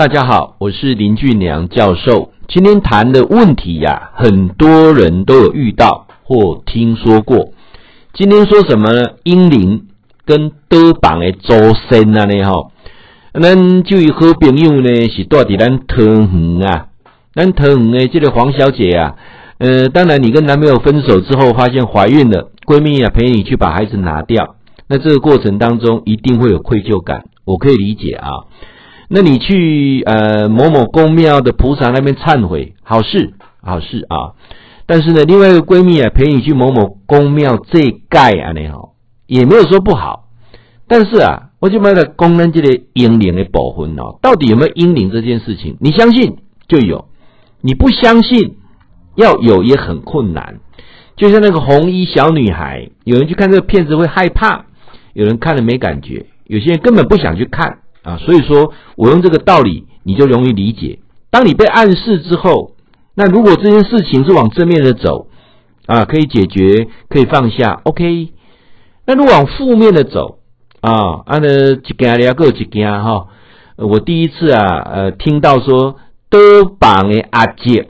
大家好，我是林俊良教授。今天谈的问题呀、很多人都有遇到或听说过。今天说什么呢？婴灵跟德榜的周身啊，呢吼，咱就有好朋友呢是住伫咱桃园啊，咱桃园的这个黄小姐啊，呃，当然你跟男朋友分手之后，发现怀孕了，闺蜜啊陪你去把孩子拿掉，那这个过程当中一定会有愧疚感，我可以理解啊。那你去呃某某公庙的菩萨那边忏悔，好事好事啊！但是呢，另外一个闺蜜啊陪你去某某公庙这盖啊，你好也没有说不好。但是啊，我就买了功能这个阴灵的保魂哦，到底有没有阴灵这件事情？你相信就有，你不相信要有也很困难。就像那个红衣小女孩，有人去看这个片子会害怕，有人看了没感觉，有些人根本不想去看。啊，所以说我用这个道理，你就容易理解。当你被暗示之后，那如果这件事情是往正面的走，啊，可以解决，可以放下，OK。那如果往负面的走，啊，啊呢，一件了个一件哈。我第一次啊，呃，听到说德榜的阿姐，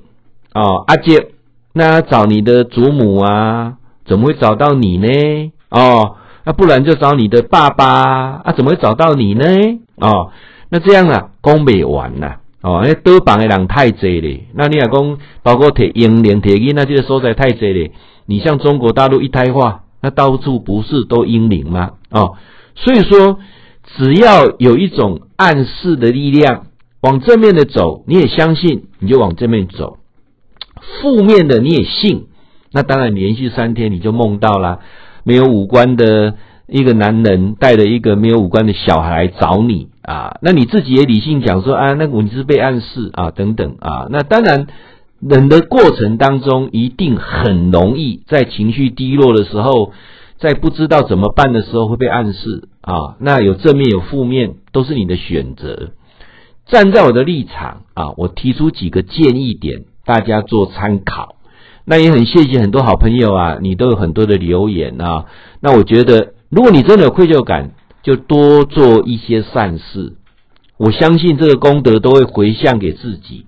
哦，阿姐，那找你的祖母啊，怎么会找到你呢？哦。不然就找你的爸爸啊？怎么会找到你呢？哦，那这样啊，讲不完呐。哦，那桌旁的人太济了。那你也讲，包括铁英灵、铁婴，那这个所在太济了。你像中国大陆一胎化，那到处不是都英灵吗？哦，所以说，只要有一种暗示的力量往正面的走，你也相信，你就往正面走；负面的你也信，那当然连续三天你就梦到了。没有五官的一个男人带着一个没有五官的小孩找你啊，那你自己也理性讲说啊，那我你是被暗示啊，等等啊，那当然，人的过程当中一定很容易在情绪低落的时候，在不知道怎么办的时候会被暗示啊，那有正面有负面都是你的选择。站在我的立场啊，我提出几个建议点，大家做参考。那也很谢谢很多好朋友啊，你都有很多的留言啊。那我觉得，如果你真的有愧疚感，就多做一些善事。我相信这个功德都会回向给自己。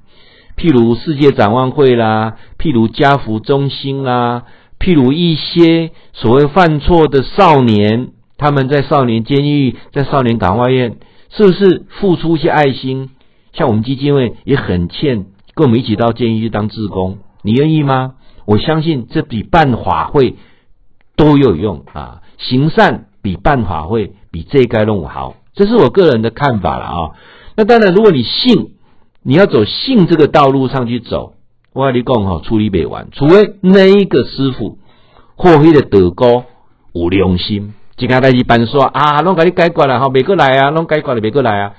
譬如世界展望会啦，譬如家福中心啦，譬如一些所谓犯错的少年，他们在少年监狱、在少年感化院，是不是付出一些爱心？像我们基金会也很欠，跟我们一起到监狱去当志工，你愿意吗？我相信这比办法会都有用啊！行善比办法会比这该弄好，这是我个人的看法了啊。那当然，如果你信，你要走信这个道路上去走，我跟你讲哈，处理不完，除非那一个师傅或许的德高有良心，一件代志办说啊，拢给你解决了哈，别过来啊，拢解决了别过来啊。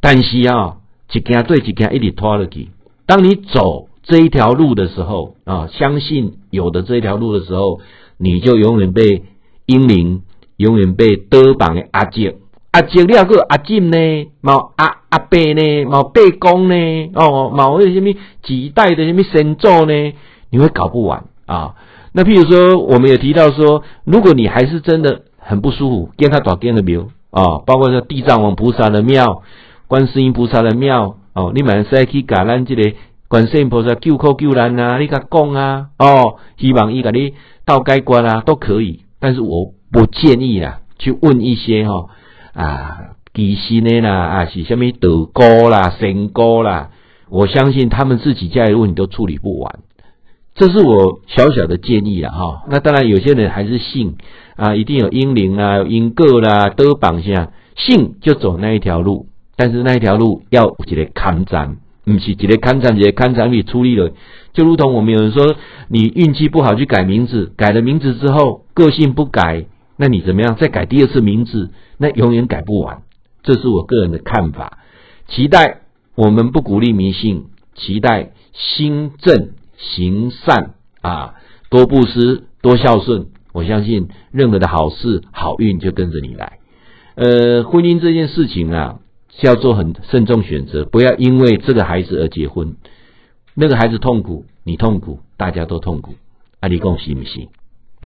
但是啊，一件对一件一直拖下去，当你走。这一条路的时候啊，相信有的这一条路的时候，你就永远被英灵，永远被德榜的阿姐、阿姐了个阿金呢，冇阿阿伯呢，冇伯公呢，哦，冇那什么几代的什么神咒呢，你会搞不完啊。那譬如说，我们也提到说，如果你还是真的很不舒服，跟他打跟的庙啊，包括说地藏王菩萨的庙、观世音菩萨的庙哦，你满是去搞咱这个。观世音菩萨救苦救难啊，你甲讲啊，哦，希望伊甲你到解决啊，都可以。但是我不建议啦，去问一些吼、啊，乩身的啦，啊是虾米道姑啦、仙姑啦，我相信他们自己家里的问题都处理不完。这是我小小的建议啊，哈、那当然有些人还是信啊，一定有婴灵啊、有因果啦，都绑下，信就走那一条路，但是那一条路要有一个抗战。不是，一个看场，一个看场，你处理了，就如同我们有人说，你运气不好去改名字，改了名字之后个性不改，那你怎么样？再改第二次名字，那永远改不完。这是我个人的看法。期待我们不鼓励迷信，期待心正行善啊，多布施，多孝顺。我相信任何的好事好运就跟着你来。呃，婚姻这件事情啊。是要做很慎重选择，不要因为这个孩子而结婚，那个孩子痛苦，你痛苦，大家都痛苦。阿里贡，行不喜？